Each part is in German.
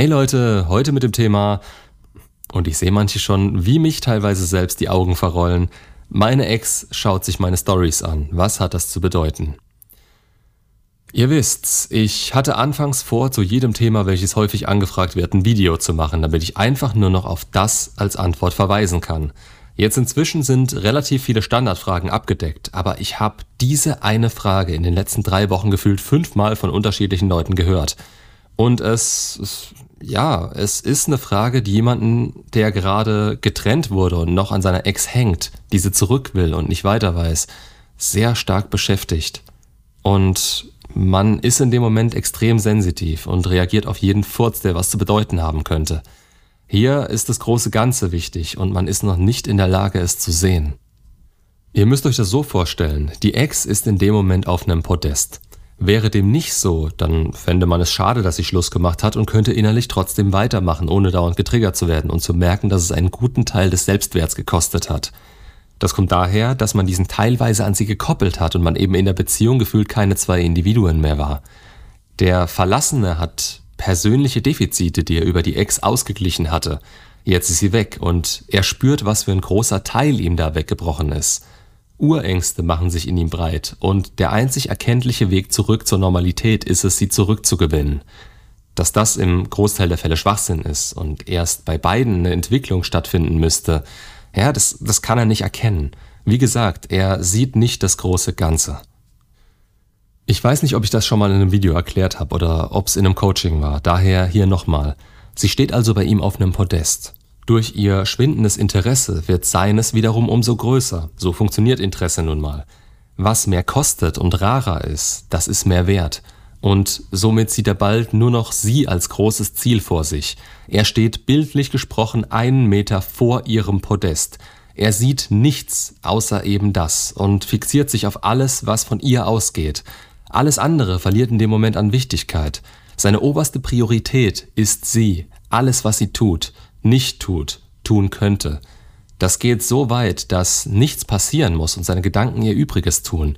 Hey Leute, heute mit dem Thema, und ich sehe manche schon, wie mich teilweise selbst die Augen verrollen, meine Ex schaut sich meine Stories an. Was hat das zu bedeuten? Ihr wisst's, ich hatte anfangs vor, zu jedem Thema, welches häufig angefragt wird, ein Video zu machen, damit ich einfach nur noch auf das als Antwort verweisen kann. Jetzt inzwischen sind relativ viele Standardfragen abgedeckt, aber ich habe diese eine Frage in den letzten drei Wochen gefühlt fünfmal von unterschiedlichen Leuten gehört. Und es, es, ja, es ist eine Frage, die jemanden, der gerade getrennt wurde und noch an seiner Ex hängt, diese zurück will und nicht weiter weiß, sehr stark beschäftigt. Und man ist in dem Moment extrem sensitiv und reagiert auf jeden Furz, der was zu bedeuten haben könnte. Hier ist das große Ganze wichtig und man ist noch nicht in der Lage, es zu sehen. Ihr müsst euch das so vorstellen, die Ex ist in dem Moment auf einem Podest. Wäre dem nicht so, dann fände man es schade, dass sie Schluss gemacht hat und könnte innerlich trotzdem weitermachen, ohne dauernd getriggert zu werden und zu merken, dass es einen guten Teil des Selbstwerts gekostet hat. Das kommt daher, dass man diesen teilweise an sie gekoppelt hat und man eben in der Beziehung gefühlt keine zwei Individuen mehr war. Der Verlassene hat persönliche Defizite, die er über die Ex ausgeglichen hatte. Jetzt ist sie weg und er spürt, was für ein großer Teil ihm da weggebrochen ist. Urängste machen sich in ihm breit und der einzig erkenntliche Weg zurück zur Normalität ist es, sie zurückzugewinnen. Dass das im Großteil der Fälle Schwachsinn ist und erst bei beiden eine Entwicklung stattfinden müsste, ja, das, das kann er nicht erkennen. Wie gesagt, er sieht nicht das große Ganze. Ich weiß nicht, ob ich das schon mal in einem Video erklärt habe oder ob es in einem Coaching war, daher hier nochmal. Sie steht also bei ihm auf einem Podest. Durch ihr schwindendes Interesse wird seines wiederum umso größer. So funktioniert Interesse nun mal. Was mehr kostet und rarer ist, das ist mehr wert. Und somit sieht er bald nur noch sie als großes Ziel vor sich. Er steht bildlich gesprochen einen Meter vor ihrem Podest. Er sieht nichts außer eben das und fixiert sich auf alles, was von ihr ausgeht. Alles andere verliert in dem Moment an Wichtigkeit. Seine oberste Priorität ist sie, alles, was sie tut nicht tut, tun könnte. Das geht so weit, dass nichts passieren muss und seine Gedanken ihr Übriges tun.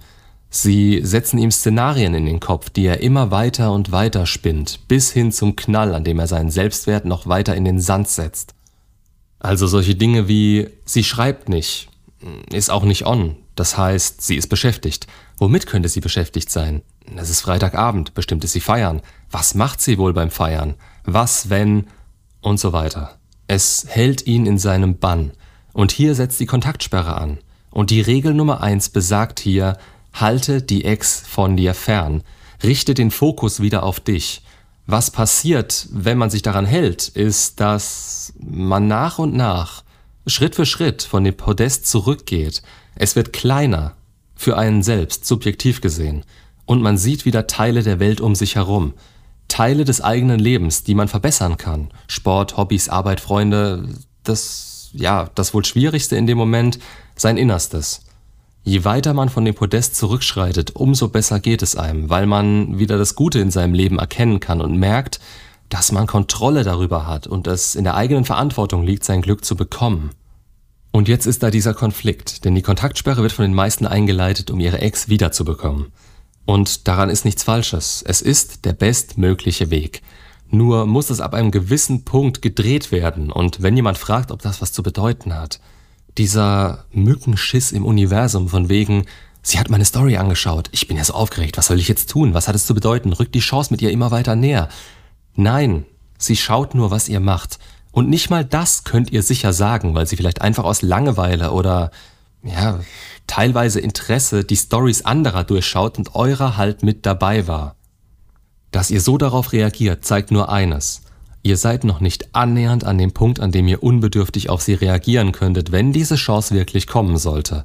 Sie setzen ihm Szenarien in den Kopf, die er immer weiter und weiter spinnt, bis hin zum Knall, an dem er seinen Selbstwert noch weiter in den Sand setzt. Also solche Dinge wie sie schreibt nicht, ist auch nicht on, das heißt, sie ist beschäftigt. Womit könnte sie beschäftigt sein? Es ist Freitagabend, bestimmt ist sie feiern. Was macht sie wohl beim Feiern? Was, wenn? Und so weiter. Es hält ihn in seinem Bann. Und hier setzt die Kontaktsperre an. Und die Regel Nummer eins besagt hier, halte die Ex von dir fern. Richte den Fokus wieder auf dich. Was passiert, wenn man sich daran hält, ist, dass man nach und nach, Schritt für Schritt von dem Podest zurückgeht. Es wird kleiner, für einen selbst, subjektiv gesehen. Und man sieht wieder Teile der Welt um sich herum. Teile des eigenen Lebens, die man verbessern kann. Sport, Hobbys, Arbeit, Freunde, das, ja, das wohl Schwierigste in dem Moment, sein Innerstes. Je weiter man von dem Podest zurückschreitet, umso besser geht es einem, weil man wieder das Gute in seinem Leben erkennen kann und merkt, dass man Kontrolle darüber hat und es in der eigenen Verantwortung liegt, sein Glück zu bekommen. Und jetzt ist da dieser Konflikt, denn die Kontaktsperre wird von den meisten eingeleitet, um ihre Ex wiederzubekommen. Und daran ist nichts Falsches. Es ist der bestmögliche Weg. Nur muss es ab einem gewissen Punkt gedreht werden. Und wenn jemand fragt, ob das was zu bedeuten hat, dieser Mückenschiss im Universum von wegen, sie hat meine Story angeschaut, ich bin ja so aufgeregt, was soll ich jetzt tun? Was hat es zu bedeuten? Rückt die Chance mit ihr immer weiter näher. Nein, sie schaut nur, was ihr macht. Und nicht mal das könnt ihr sicher sagen, weil sie vielleicht einfach aus Langeweile oder ja, teilweise Interesse die Stories anderer durchschaut und eurer halt mit dabei war. Dass ihr so darauf reagiert, zeigt nur eines. Ihr seid noch nicht annähernd an dem Punkt, an dem ihr unbedürftig auf sie reagieren könntet, wenn diese Chance wirklich kommen sollte.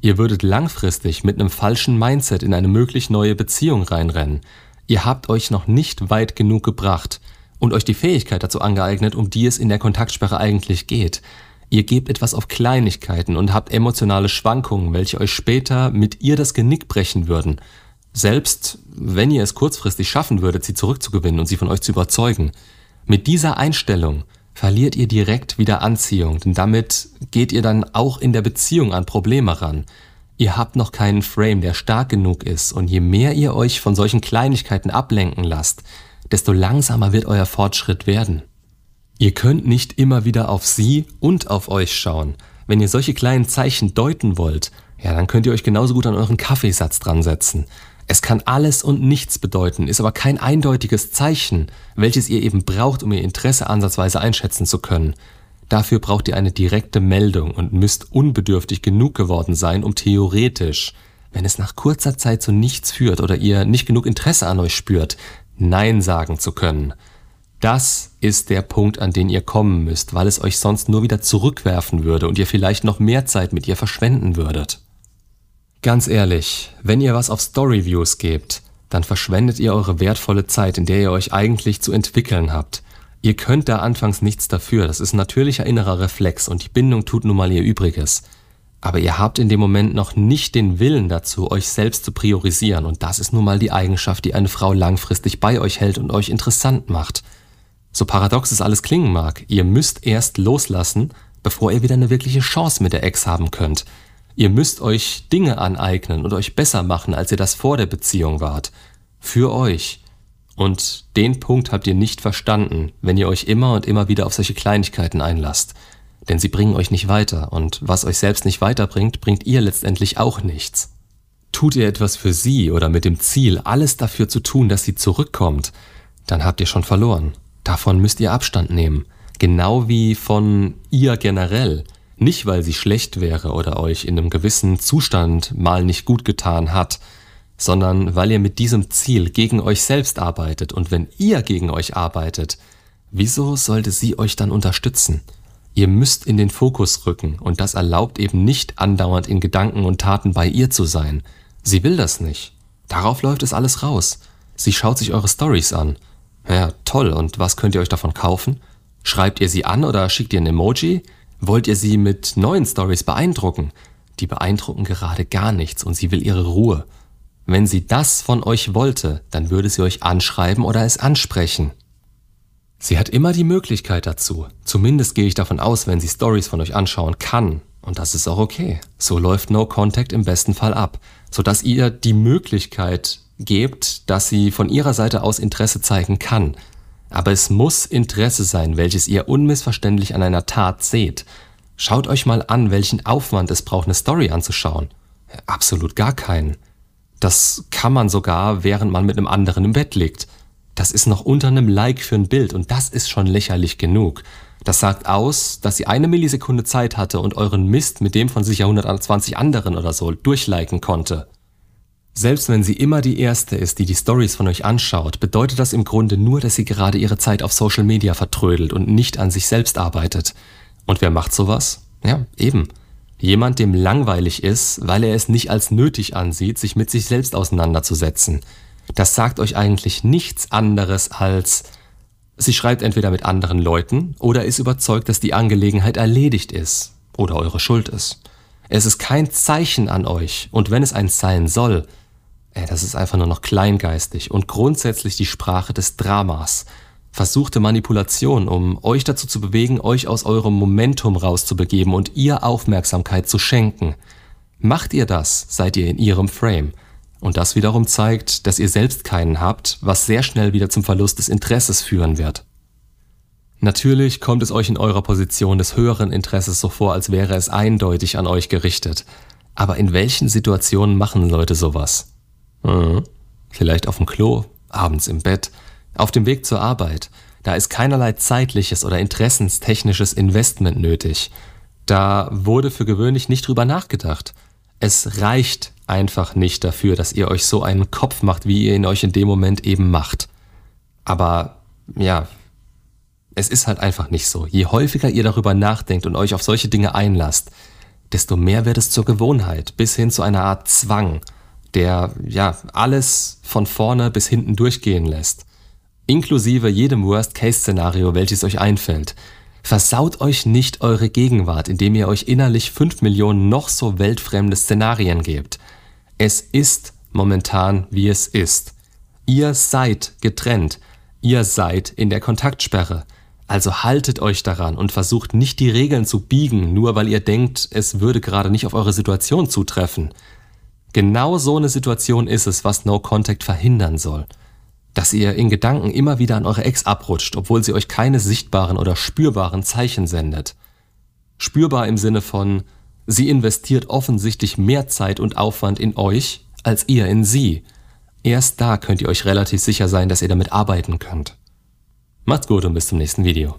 Ihr würdet langfristig mit einem falschen Mindset in eine möglich neue Beziehung reinrennen. Ihr habt euch noch nicht weit genug gebracht und euch die Fähigkeit dazu angeeignet, um die es in der Kontaktsperre eigentlich geht. Ihr gebt etwas auf Kleinigkeiten und habt emotionale Schwankungen, welche euch später mit ihr das Genick brechen würden. Selbst wenn ihr es kurzfristig schaffen würdet, sie zurückzugewinnen und sie von euch zu überzeugen. Mit dieser Einstellung verliert ihr direkt wieder Anziehung, denn damit geht ihr dann auch in der Beziehung an Probleme ran. Ihr habt noch keinen Frame, der stark genug ist, und je mehr ihr euch von solchen Kleinigkeiten ablenken lasst, desto langsamer wird euer Fortschritt werden. Ihr könnt nicht immer wieder auf sie und auf euch schauen. Wenn ihr solche kleinen Zeichen deuten wollt, ja, dann könnt ihr euch genauso gut an euren Kaffeesatz dran setzen. Es kann alles und nichts bedeuten, ist aber kein eindeutiges Zeichen, welches ihr eben braucht, um ihr Interesse ansatzweise einschätzen zu können. Dafür braucht ihr eine direkte Meldung und müsst unbedürftig genug geworden sein, um theoretisch, wenn es nach kurzer Zeit zu nichts führt oder ihr nicht genug Interesse an euch spürt, Nein sagen zu können. Das ist der Punkt, an den ihr kommen müsst, weil es euch sonst nur wieder zurückwerfen würde und ihr vielleicht noch mehr Zeit mit ihr verschwenden würdet. Ganz ehrlich, wenn ihr was auf Storyviews gebt, dann verschwendet ihr eure wertvolle Zeit, in der ihr euch eigentlich zu entwickeln habt. Ihr könnt da anfangs nichts dafür, das ist ein natürlicher innerer Reflex und die Bindung tut nun mal ihr Übriges. Aber ihr habt in dem Moment noch nicht den Willen dazu, euch selbst zu priorisieren und das ist nun mal die Eigenschaft, die eine Frau langfristig bei euch hält und euch interessant macht. So paradox es alles klingen mag, ihr müsst erst loslassen, bevor ihr wieder eine wirkliche Chance mit der Ex haben könnt. Ihr müsst euch Dinge aneignen und euch besser machen, als ihr das vor der Beziehung wart. Für euch. Und den Punkt habt ihr nicht verstanden, wenn ihr euch immer und immer wieder auf solche Kleinigkeiten einlasst. Denn sie bringen euch nicht weiter und was euch selbst nicht weiterbringt, bringt ihr letztendlich auch nichts. Tut ihr etwas für sie oder mit dem Ziel, alles dafür zu tun, dass sie zurückkommt, dann habt ihr schon verloren. Davon müsst ihr Abstand nehmen. Genau wie von ihr generell. Nicht, weil sie schlecht wäre oder euch in einem gewissen Zustand mal nicht gut getan hat, sondern weil ihr mit diesem Ziel gegen euch selbst arbeitet. Und wenn ihr gegen euch arbeitet, wieso sollte sie euch dann unterstützen? Ihr müsst in den Fokus rücken und das erlaubt eben nicht andauernd in Gedanken und Taten bei ihr zu sein. Sie will das nicht. Darauf läuft es alles raus. Sie schaut sich eure Stories an. Ja, toll. Und was könnt ihr euch davon kaufen? Schreibt ihr sie an oder schickt ihr ein Emoji? Wollt ihr sie mit neuen Stories beeindrucken? Die beeindrucken gerade gar nichts und sie will ihre Ruhe. Wenn sie das von euch wollte, dann würde sie euch anschreiben oder es ansprechen. Sie hat immer die Möglichkeit dazu. Zumindest gehe ich davon aus, wenn sie Stories von euch anschauen kann. Und das ist auch okay. So läuft No Contact im besten Fall ab, sodass ihr die Möglichkeit gebt, dass sie von ihrer Seite aus Interesse zeigen kann. Aber es muss Interesse sein, welches ihr unmissverständlich an einer Tat seht. Schaut euch mal an, welchen Aufwand es braucht, eine Story anzuschauen. Absolut gar keinen. Das kann man sogar, während man mit einem anderen im Bett liegt. Das ist noch unter einem Like für ein Bild und das ist schon lächerlich genug. Das sagt aus, dass sie eine Millisekunde Zeit hatte und euren Mist mit dem von sicher 120 anderen oder so durchliken konnte. Selbst wenn sie immer die Erste ist, die die Stories von euch anschaut, bedeutet das im Grunde nur, dass sie gerade ihre Zeit auf Social Media vertrödelt und nicht an sich selbst arbeitet. Und wer macht sowas? Ja, eben. Jemand, dem langweilig ist, weil er es nicht als nötig ansieht, sich mit sich selbst auseinanderzusetzen. Das sagt euch eigentlich nichts anderes als, sie schreibt entweder mit anderen Leuten oder ist überzeugt, dass die Angelegenheit erledigt ist oder eure Schuld ist. Es ist kein Zeichen an euch und wenn es eins sein soll, Ey, das ist einfach nur noch kleingeistig und grundsätzlich die Sprache des Dramas. Versuchte Manipulation, um euch dazu zu bewegen, euch aus eurem Momentum rauszubegeben und ihr Aufmerksamkeit zu schenken. Macht ihr das, seid ihr in ihrem Frame. Und das wiederum zeigt, dass ihr selbst keinen habt, was sehr schnell wieder zum Verlust des Interesses führen wird. Natürlich kommt es euch in eurer Position des höheren Interesses so vor, als wäre es eindeutig an euch gerichtet. Aber in welchen Situationen machen Leute sowas? Mhm. Vielleicht auf dem Klo, abends im Bett, auf dem Weg zur Arbeit. Da ist keinerlei zeitliches oder interessenstechnisches Investment nötig. Da wurde für gewöhnlich nicht drüber nachgedacht. Es reicht einfach nicht dafür, dass ihr euch so einen Kopf macht, wie ihr ihn euch in dem Moment eben macht. Aber ja, es ist halt einfach nicht so. Je häufiger ihr darüber nachdenkt und euch auf solche Dinge einlasst, desto mehr wird es zur Gewohnheit, bis hin zu einer Art Zwang der ja alles von vorne bis hinten durchgehen lässt. Inklusive jedem Worst-Case-Szenario, welches euch einfällt. Versaut euch nicht eure Gegenwart, indem ihr euch innerlich fünf Millionen noch so weltfremde Szenarien gebt. Es ist momentan, wie es ist. Ihr seid getrennt. Ihr seid in der Kontaktsperre. Also haltet euch daran und versucht nicht die Regeln zu biegen, nur weil ihr denkt, es würde gerade nicht auf eure Situation zutreffen. Genau so eine Situation ist es, was No Contact verhindern soll. dass ihr in Gedanken immer wieder an eure Ex abrutscht, obwohl sie euch keine sichtbaren oder spürbaren Zeichen sendet. Spürbar im Sinne von, sie investiert offensichtlich mehr Zeit und Aufwand in euch als ihr in sie. Erst da könnt ihr euch relativ sicher sein, dass ihr damit arbeiten könnt. Macht's gut und bis zum nächsten Video.